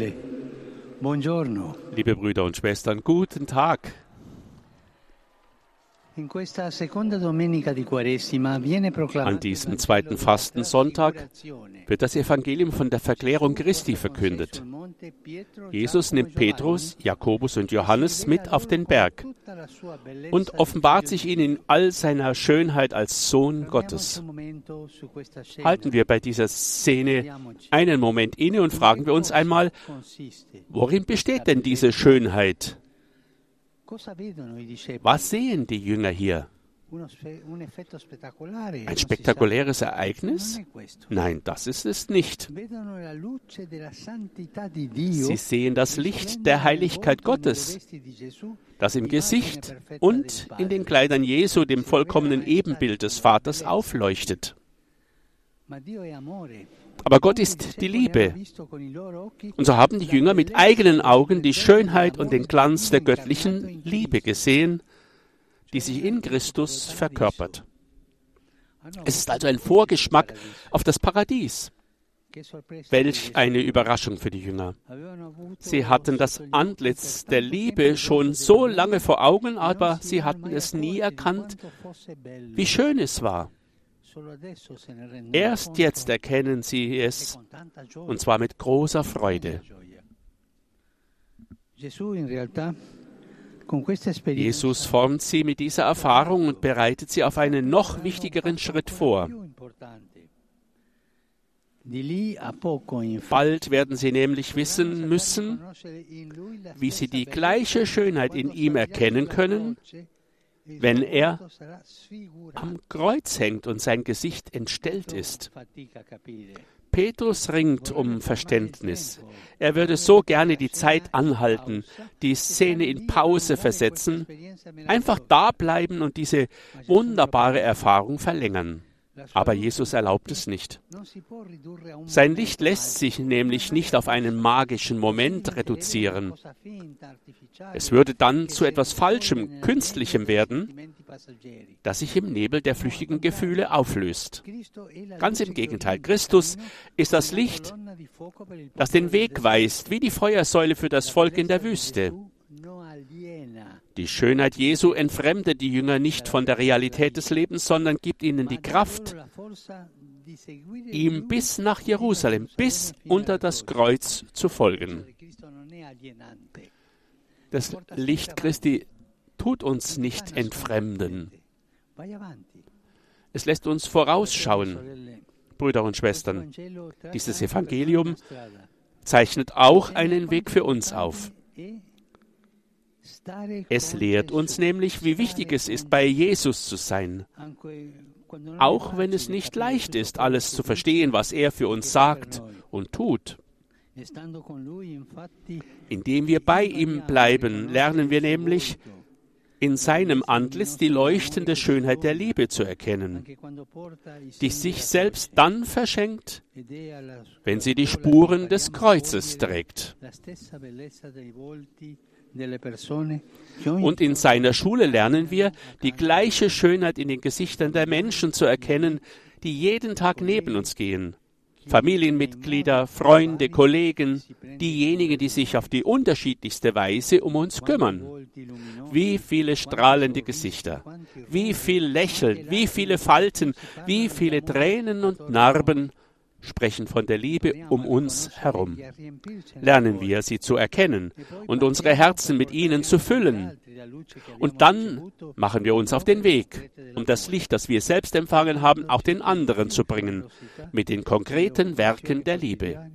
E. Liebe Brüder und Schwestern, guten Tag. An diesem zweiten Fastensonntag wird das Evangelium von der Verklärung Christi verkündet. Jesus nimmt Petrus, Jakobus und Johannes mit auf den Berg und offenbart sich ihnen in all seiner Schönheit als Sohn Gottes. Halten wir bei dieser Szene einen Moment inne und fragen wir uns einmal, worin besteht denn diese Schönheit? Was sehen die Jünger hier? Ein spektakuläres Ereignis? Nein, das ist es nicht. Sie sehen das Licht der Heiligkeit Gottes, das im Gesicht und in den Kleidern Jesu, dem vollkommenen Ebenbild des Vaters, aufleuchtet. Aber Gott ist die Liebe. Und so haben die Jünger mit eigenen Augen die Schönheit und den Glanz der göttlichen Liebe gesehen, die sich in Christus verkörpert. Es ist also ein Vorgeschmack auf das Paradies. Welch eine Überraschung für die Jünger. Sie hatten das Antlitz der Liebe schon so lange vor Augen, aber sie hatten es nie erkannt, wie schön es war. Erst jetzt erkennen sie es, und zwar mit großer Freude. Jesus formt sie mit dieser Erfahrung und bereitet sie auf einen noch wichtigeren Schritt vor. Bald werden sie nämlich wissen müssen, wie sie die gleiche Schönheit in ihm erkennen können, wenn er am Kreuz hängt und sein Gesicht entstellt ist. Petrus ringt um Verständnis. Er würde so gerne die Zeit anhalten, die Szene in Pause versetzen, einfach da bleiben und diese wunderbare Erfahrung verlängern. Aber Jesus erlaubt es nicht. Sein Licht lässt sich nämlich nicht auf einen magischen Moment reduzieren. Es würde dann zu etwas Falschem, Künstlichem werden, das sich im Nebel der flüchtigen Gefühle auflöst. Ganz im Gegenteil, Christus ist das Licht, das den Weg weist, wie die Feuersäule für das Volk in der Wüste. Die Schönheit Jesu entfremdet die Jünger nicht von der Realität des Lebens, sondern gibt ihnen die Kraft, ihm bis nach Jerusalem, bis unter das Kreuz zu folgen. Das Licht Christi tut uns nicht entfremden. Es lässt uns vorausschauen, Brüder und Schwestern. Dieses Evangelium zeichnet auch einen Weg für uns auf. Es lehrt uns nämlich, wie wichtig es ist, bei Jesus zu sein. Auch wenn es nicht leicht ist, alles zu verstehen, was er für uns sagt und tut. Indem wir bei ihm bleiben, lernen wir nämlich, in seinem Antlitz die leuchtende Schönheit der Liebe zu erkennen, die sich selbst dann verschenkt, wenn sie die Spuren des Kreuzes trägt. Und in seiner Schule lernen wir, die gleiche Schönheit in den Gesichtern der Menschen zu erkennen, die jeden Tag neben uns gehen. Familienmitglieder, Freunde, Kollegen, diejenigen, die sich auf die unterschiedlichste Weise um uns kümmern. Wie viele strahlende Gesichter, wie viel Lächeln, wie viele Falten, wie viele Tränen und Narben sprechen von der Liebe um uns herum. Lernen wir, sie zu erkennen und unsere Herzen mit ihnen zu füllen. Und dann machen wir uns auf den Weg, um das Licht, das wir selbst empfangen haben, auch den anderen zu bringen, mit den konkreten Werken der Liebe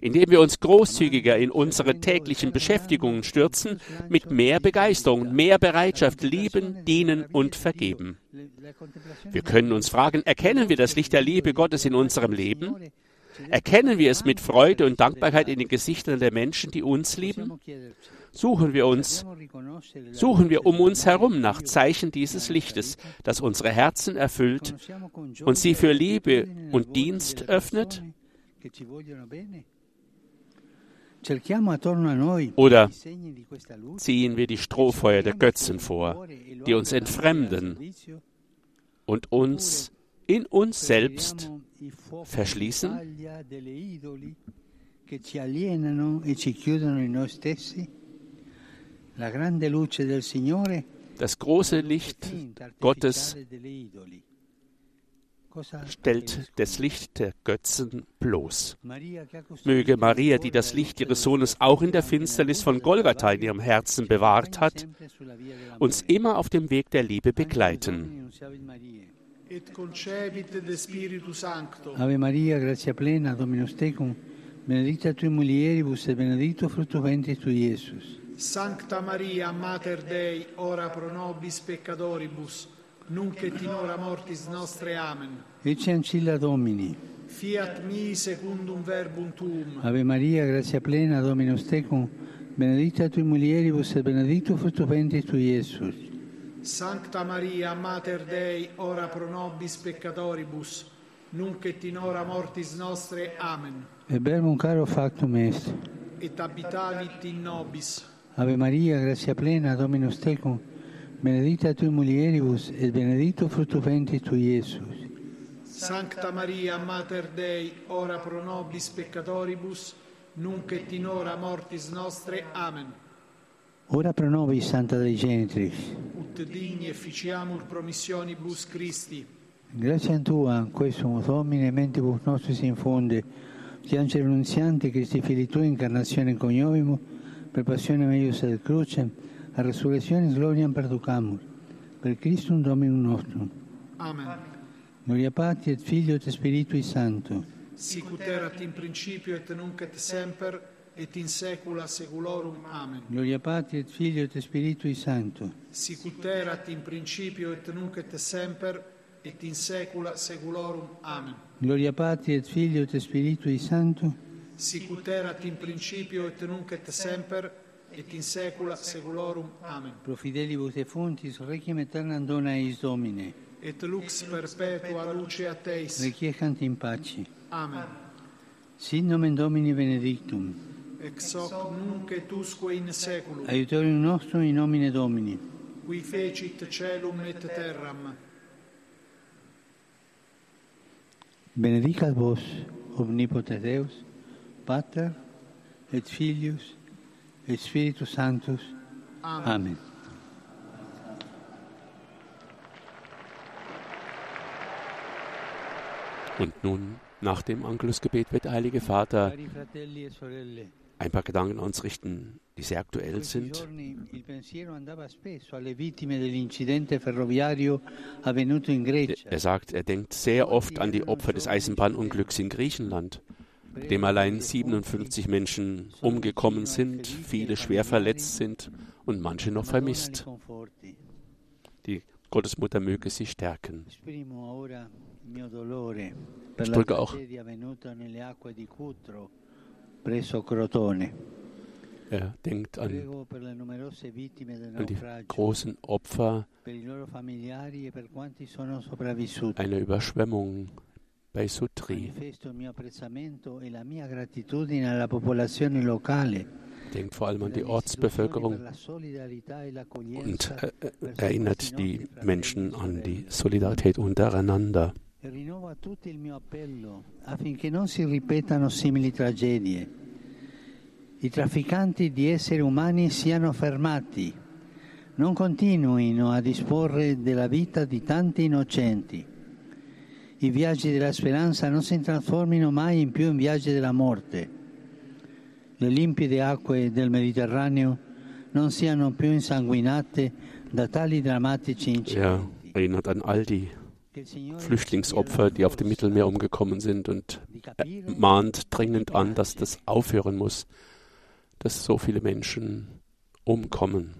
indem wir uns großzügiger in unsere täglichen Beschäftigungen stürzen, mit mehr Begeisterung, mehr Bereitschaft lieben, dienen und vergeben. Wir können uns fragen, erkennen wir das Licht der Liebe Gottes in unserem Leben? Erkennen wir es mit Freude und Dankbarkeit in den Gesichtern der Menschen, die uns lieben? Suchen wir uns, suchen wir um uns herum nach Zeichen dieses Lichtes, das unsere Herzen erfüllt und sie für Liebe und Dienst öffnet? Oder ziehen wir die Strohfeuer der Götzen vor, die uns entfremden und uns in uns selbst verschließen? e Das große Licht Gottes stellt das Licht der Götzen bloß. Möge Maria, die das Licht ihres Sohnes auch in der Finsternis von Golgatha in ihrem Herzen bewahrt hat, uns immer auf dem Weg der Liebe begleiten. et concepit de Spiritu Sancto. Ave Maria, grazia plena, Dominus tecum, benedicta tui mulieribus et benedictus fructus ventris tui, Iesus. Sancta Maria, Mater Dei, ora pro nobis peccatoribus, nunc et in hora mortis nostre. Amen. Ecce ancilla Domini. Fiat mi secundum verbum tuum. Ave Maria, grazia plena, Dominus tecum, benedicta tui mulieribus et benedictus fructus ventris tui, Iesus. Sancta Maria, Mater Dei, ora pro nobis peccatoribus, nunc et in hora mortis nostre. Amen. Et verbum caro factum est. Et habitavit in nobis. Ave Maria, grazia plena, Dominus tecum, benedicta tui mulieribus et benedictus fructus ventris tui, Iesus. Sancta Maria, Mater Dei, ora pro nobis peccatoribus, nunc et in hora mortis nostre. Amen. Ora pro nobis, Santa Dei Genitrix, Ut digni efficiamur promissionibus Christi. Grazie a Tua, questo Domine, mentibus nostris infunde, che angelo nunziante, Christi Fili Tui, incarnazione coniovimus, per passione meius et crucem, a resurrectionis gloriam perducamur, per Christum Dominum nostrum. Amen. Gloria Patri et Filio et Spiritui Sancto. Sicut erat in principio et nunc et semper et in saecula saeculorum. Amen. Gloria Patri et Filio et Spiritui Sancto. Sicut erat in principio et nunc et semper et in saecula saeculorum. Amen. Gloria Patri et Filio et Spiritui Sancto. Sicut erat in principio et nunc et semper et in saecula saeculorum. Amen. Pro fidelibus defuntis, requiem aeternam dona eis Domine. Et lux perpetua luce a teis. Requiescant in pace. Amen. Sit nomen Domini benedictum. Ex hoc nunc et usque in saeculum. Aiutorium nostrum in nomine Domini. Qui fecit celum et terram. Benedicat vos, omnipotens Deus, Pater et Filius et Spiritus Sanctus. Amen. Amen. Und nun, nach dem Angelusgebet, wird der Heilige Vater e ein paar Gedanken an uns richten, die sehr aktuell sind. Er sagt, er denkt sehr oft an die Opfer des Eisenbahnunglücks in Griechenland, bei dem allein 57 Menschen umgekommen sind, viele schwer verletzt sind und manche noch vermisst. Die Gottesmutter möge sie stärken. Ich drücke auch. Er denkt an, an die großen Opfer e einer Überschwemmung bei Sutri. Manifesto il mio apprezzamento e la mia gratitudine alla popolazione locale Denkt vor allem an die per le istituzioni, per Ortsbevölkerung la solidarietà e und l'accoglienza äh, äh, verso erinnert questi die nostri fratelli Menschen e an die sorelle. Solidarität untereinander. E rinnovo a tutti il mio appello affinché non si ripetano simili tragedie. I trafficanti di esseri umani siano fermati, non continuino a disporre della vita di tanti innocenti. I viaggi della speranza non si trasformino mai in più in viaggi della morte. Le limpide acque del Mediterraneo non siano più insanguinate da tali drammatici Er incidenti. erinnert an all die Flüchtlingsopfer, die auf dem Mittelmeer umgekommen sind und er capire mahnt dringend an, dass das aufhören muss, dass so viele Menschen umkommen.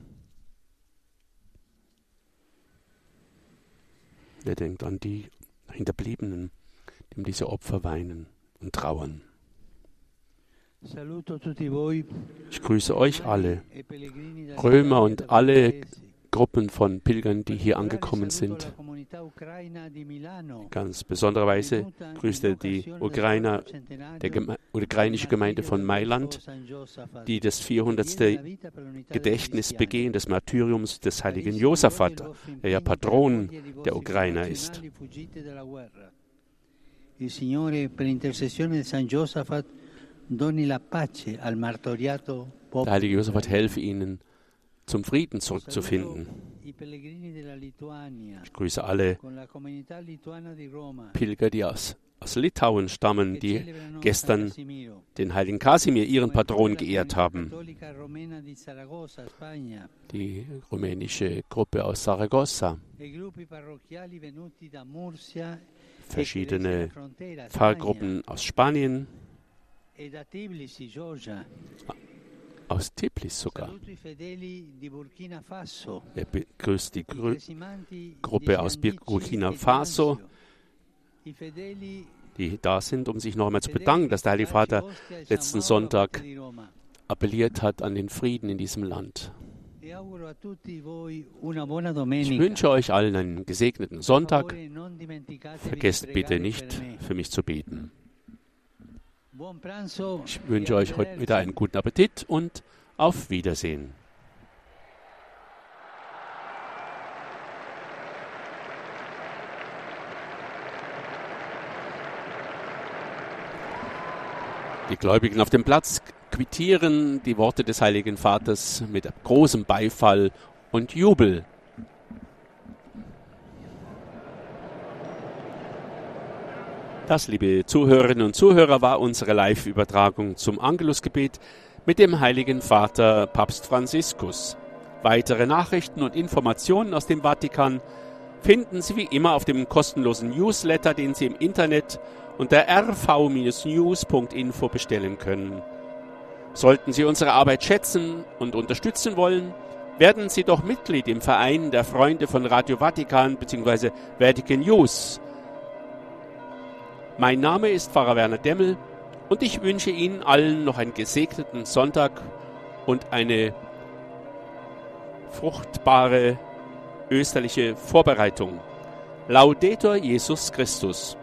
Er denkt an die Hinterbliebenen, die um diese Opfer weinen und trauern. Ich grüße euch alle, e Römer und alle. Gruppen von Pilgern, die hier angekommen sind. Ganz besondere Weise venuta in grüßt er die Ukrainer, der Geme ukrainische Gemeinde von Mailand, die das che 400. viene la vita per l'unità dei Gedächtnis begehen des Martyriums des heiligen Josaphat, der ja per Patron der Ukrainer ist. fuggiti dalla guerra. il Signore per intercessione di San Giosafat doni la pace al martoriato Der heilige Josaphat helfe ihnen, zum Frieden zurückzufinden. Ich grüße alle Pilger, die aus, aus Litauen stammen, die gestern den heiligen Kasimir, ihren Patron, geehrt haben. Die rumänische Gruppe aus Saragossa, verschiedene Pfarrgruppen aus Spanien, e da Tbilisi, Georgia. Aus Tiflis sogar. Er begrüßt die cresimanti Gruppe aus Burkina Faso. Die da sind, um sich noch einmal zu bedanken, dass der Heilige Vater e letzten Sonntag appelliert hat an den Frieden in diesem Land. E Ich wünsche euch allen einen gesegneten Sonntag. Vergesst bitte nicht, für mich zu beten. Ich wünsche euch heute wieder einen guten Appetit und auf Wiedersehen. Die Gläubigen auf dem Platz quittieren die Worte des Heiligen Vaters mit großem Beifall und Jubel. Das, liebe Zuhörerinnen und Zuhörer, war unsere Live-Übertragung zum Angelusgebet mit dem Heiligen Vater Papst Franziskus. Weitere Nachrichten und Informationen aus dem Vatikan finden Sie wie immer auf dem kostenlosen Newsletter, den Sie im Internet unter rv-news.info bestellen können. Sollten Sie unsere Arbeit schätzen und unterstützen wollen, werden Sie doch Mitglied im Verein der Freunde von Radio Vatikan bzw. Vatican News. Mein Name ist Pfarrer Werner Demmel und ich wünsche Ihnen allen noch einen gesegneten Sonntag und eine fruchtbare österliche Vorbereitung. Laudetur Jesus Christus.